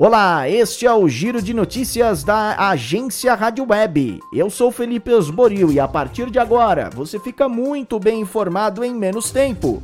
Olá, este é o Giro de Notícias da Agência Rádio Web. Eu sou Felipe Osboril e a partir de agora você fica muito bem informado em menos tempo.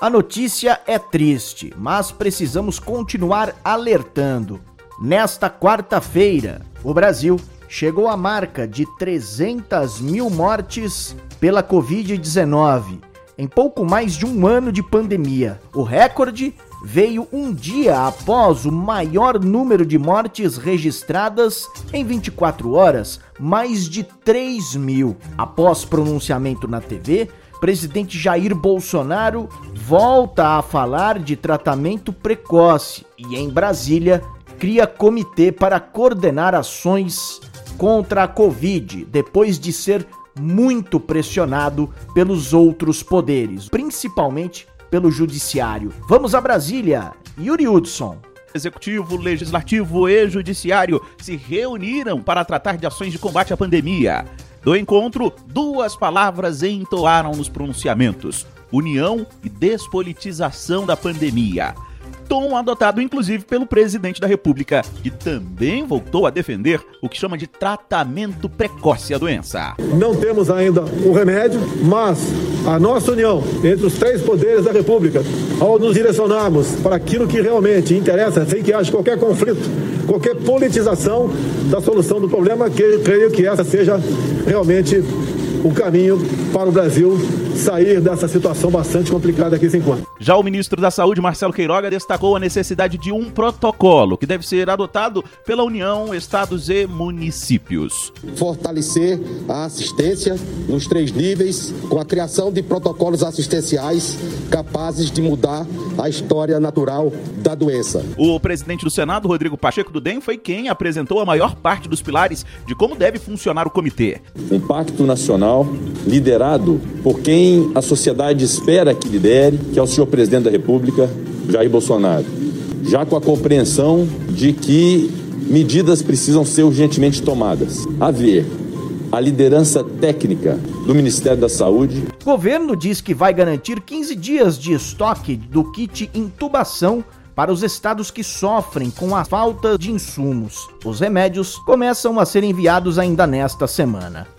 A notícia é triste, mas precisamos continuar alertando. Nesta quarta-feira, o Brasil chegou à marca de 300 mil mortes pela Covid-19 em pouco mais de um ano de pandemia. O recorde veio um dia após o maior número de mortes registradas em 24 horas, mais de 3 mil. Após pronunciamento na TV, presidente Jair Bolsonaro volta a falar de tratamento precoce e, em Brasília, cria comitê para coordenar ações contra a Covid, depois de ser muito pressionado pelos outros poderes, principalmente pelo Judiciário. Vamos a Brasília. Yuri Hudson. Executivo, Legislativo e Judiciário se reuniram para tratar de ações de combate à pandemia. Do encontro, duas palavras entoaram nos pronunciamentos: união e despolitização da pandemia tom adotado inclusive pelo presidente da República, que também voltou a defender o que chama de tratamento precoce à doença. Não temos ainda o remédio, mas a nossa união entre os três poderes da República, ao nos direcionarmos para aquilo que realmente interessa, sem que haja qualquer conflito, qualquer politização da solução do problema, que creio que essa seja realmente o caminho para o Brasil sair dessa situação bastante complicada aqui se encontra. Já o ministro da Saúde, Marcelo Queiroga, destacou a necessidade de um protocolo que deve ser adotado pela União, estados e municípios. Fortalecer a assistência nos três níveis com a criação de protocolos assistenciais capazes de mudar a história natural da doença. O presidente do Senado, Rodrigo Pacheco do DEM, foi quem apresentou a maior parte dos pilares de como deve funcionar o comitê. Um pacto nacional liderado por quem a sociedade espera que lidere, que é o senhor presidente da República, Jair Bolsonaro. Já com a compreensão de que medidas precisam ser urgentemente tomadas. A ver, a liderança técnica do Ministério da Saúde. O governo diz que vai garantir 15 dias de estoque do kit intubação para os estados que sofrem com a falta de insumos. Os remédios começam a ser enviados ainda nesta semana.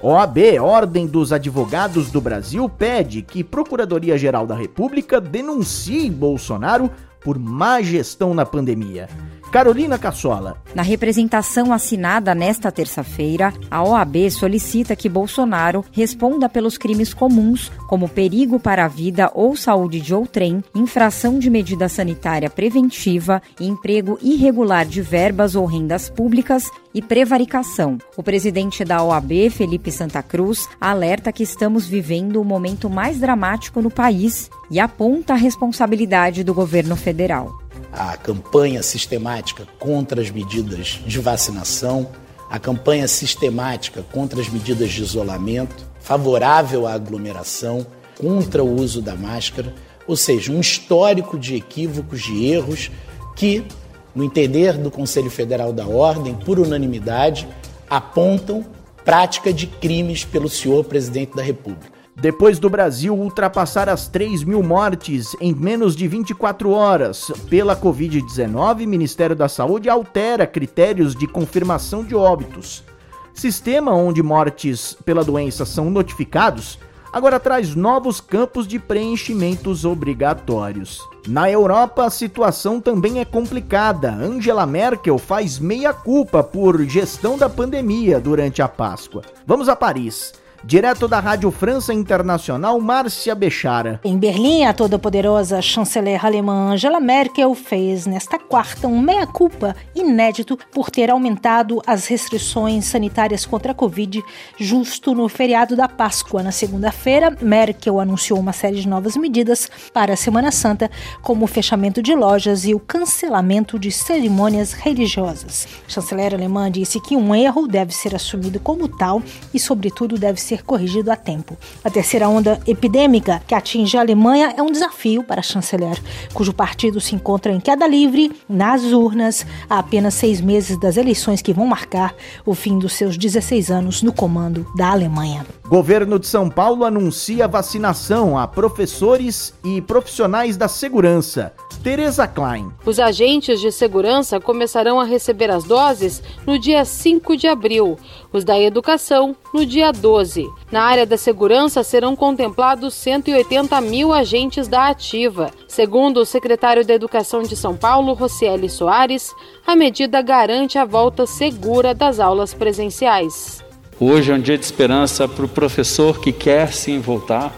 OAB, Ordem dos Advogados do Brasil, pede que Procuradoria-Geral da República denuncie Bolsonaro por má gestão na pandemia. Carolina Cassola. Na representação assinada nesta terça-feira, a OAB solicita que Bolsonaro responda pelos crimes comuns, como perigo para a vida ou saúde de outrem, infração de medida sanitária preventiva, emprego irregular de verbas ou rendas públicas e prevaricação. O presidente da OAB, Felipe Santa Cruz, alerta que estamos vivendo o momento mais dramático no país e aponta a responsabilidade do governo federal a campanha sistemática contra as medidas de vacinação, a campanha sistemática contra as medidas de isolamento, favorável à aglomeração, contra o uso da máscara, ou seja, um histórico de equívocos, de erros que, no entender do Conselho Federal da Ordem, por unanimidade, apontam prática de crimes pelo senhor presidente da República. Depois do Brasil ultrapassar as 3 mil mortes em menos de 24 horas pela Covid-19, o Ministério da Saúde altera critérios de confirmação de óbitos. Sistema onde mortes pela doença são notificados agora traz novos campos de preenchimentos obrigatórios. Na Europa, a situação também é complicada. Angela Merkel faz meia-culpa por gestão da pandemia durante a Páscoa. Vamos a Paris. Direto da Rádio França Internacional, Márcia Bechara. Em Berlim, a toda-poderosa chanceler alemã Angela Merkel fez nesta quarta um meia-culpa inédito por ter aumentado as restrições sanitárias contra a Covid justo no feriado da Páscoa. Na segunda-feira, Merkel anunciou uma série de novas medidas para a Semana Santa, como o fechamento de lojas e o cancelamento de cerimônias religiosas. A chanceler alemã disse que um erro deve ser assumido como tal e, sobretudo, deve ser ser corrigido a tempo. A terceira onda epidêmica que atinge a Alemanha é um desafio para a chanceler, cujo partido se encontra em queda livre nas urnas há apenas seis meses das eleições que vão marcar o fim dos seus 16 anos no comando da Alemanha. Governo de São Paulo anuncia vacinação a professores e profissionais da segurança. Tereza Klein. Os agentes de segurança começarão a receber as doses no dia 5 de abril, os da educação no dia 12. Na área da segurança serão contemplados 180 mil agentes da ativa. Segundo o secretário da Educação de São Paulo, Rocieli Soares, a medida garante a volta segura das aulas presenciais. Hoje é um dia de esperança para o professor que quer sim voltar,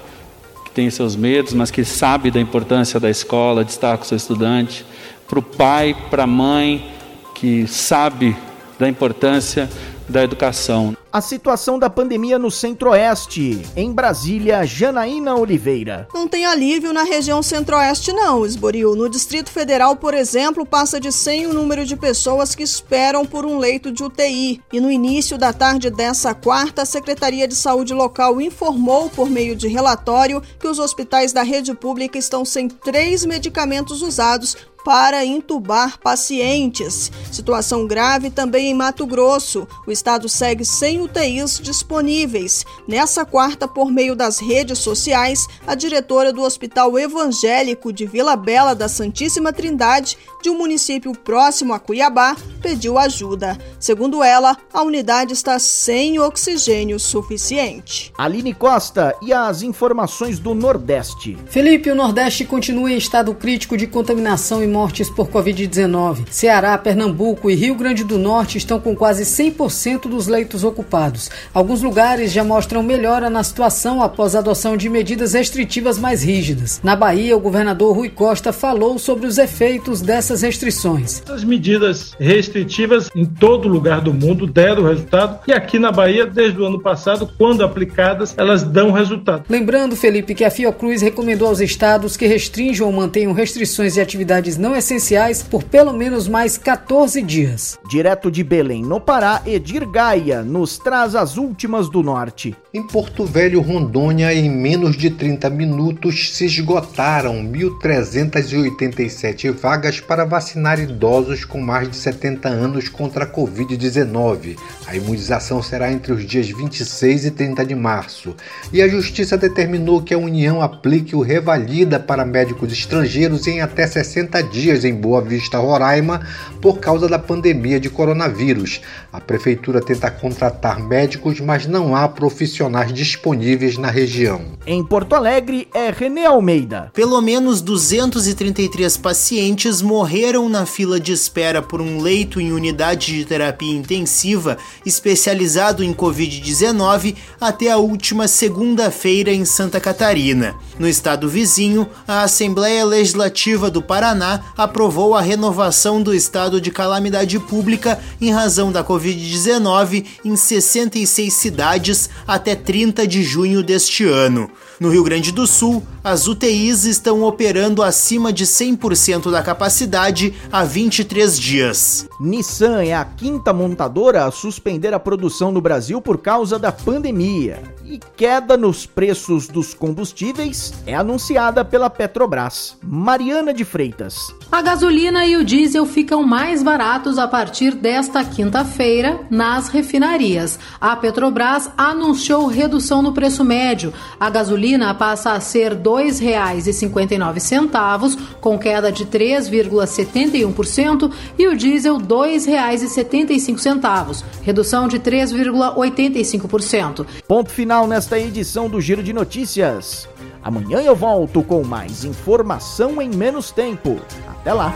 que tem seus medos, mas que sabe da importância da escola, de estar com seu estudante, para o pai, para a mãe, que sabe da importância da educação. A situação da pandemia no Centro-Oeste. Em Brasília, Janaína Oliveira. Não tem alívio na região Centro-Oeste, não, Esboril. No Distrito Federal, por exemplo, passa de 100 o número de pessoas que esperam por um leito de UTI. E no início da tarde dessa quarta, a Secretaria de Saúde local informou, por meio de relatório, que os hospitais da rede pública estão sem três medicamentos usados para intubar pacientes. Situação grave também em Mato Grosso. O estado segue sem UTIs disponíveis. Nessa quarta, por meio das redes sociais, a diretora do Hospital Evangélico de Vila Bela da Santíssima Trindade, de um município próximo a Cuiabá, pediu ajuda. Segundo ela, a unidade está sem oxigênio suficiente. Aline Costa e as informações do Nordeste. Felipe, o Nordeste continua em estado crítico de contaminação e mortes por Covid-19. Ceará, Pernambuco e Rio Grande do Norte estão com quase 100% dos leitos ocupados. Alguns lugares já mostram melhora na situação após a adoção de medidas restritivas mais rígidas. Na Bahia, o governador Rui Costa falou sobre os efeitos dessas restrições. As medidas restritivas em todo lugar do mundo deram resultado e aqui na Bahia, desde o ano passado, quando aplicadas, elas dão resultado. Lembrando, Felipe, que a Fiocruz recomendou aos estados que restringam ou mantenham restrições de atividades não essenciais por pelo menos mais 14 dias. Direto de Belém, no Pará, Edir Gaia nos traz as últimas do norte. Em Porto Velho, Rondônia, em menos de 30 minutos se esgotaram 1.387 vagas para vacinar idosos com mais de 70 anos contra a Covid-19. A imunização será entre os dias 26 e 30 de março. E a Justiça determinou que a União aplique o Revalida para médicos estrangeiros em até 60 dias em Boa Vista, Roraima, por causa da pandemia de coronavírus. A Prefeitura tenta contratar médicos, mas não há profissionais disponíveis na região. Em Porto Alegre, é René Almeida. Pelo menos 233 pacientes morreram na fila de espera por um leito em unidade de terapia intensiva especializado em Covid-19 até a última segunda-feira em Santa Catarina. No estado vizinho, a Assembleia Legislativa do Paraná aprovou a renovação do estado de calamidade pública em razão da Covid-19 em 66 cidades até 30 de junho deste ano. No Rio Grande do Sul, as UTIs estão operando acima de 100% da capacidade há 23 dias. Nissan é a quinta montadora a suspender a produção no Brasil por causa da pandemia. E queda nos preços dos combustíveis é anunciada pela Petrobras. Mariana de Freitas. A gasolina e o diesel ficam mais baratos a partir desta quinta-feira nas refinarias. A Petrobras anunciou redução no preço médio. A gasolina passa a ser R$ 2,59, com queda de 3,71%, e o diesel R$ 2,75, redução de 3,85%. Ponto final nesta edição do Giro de Notícias. Amanhã eu volto com mais informação em menos tempo. Até lá!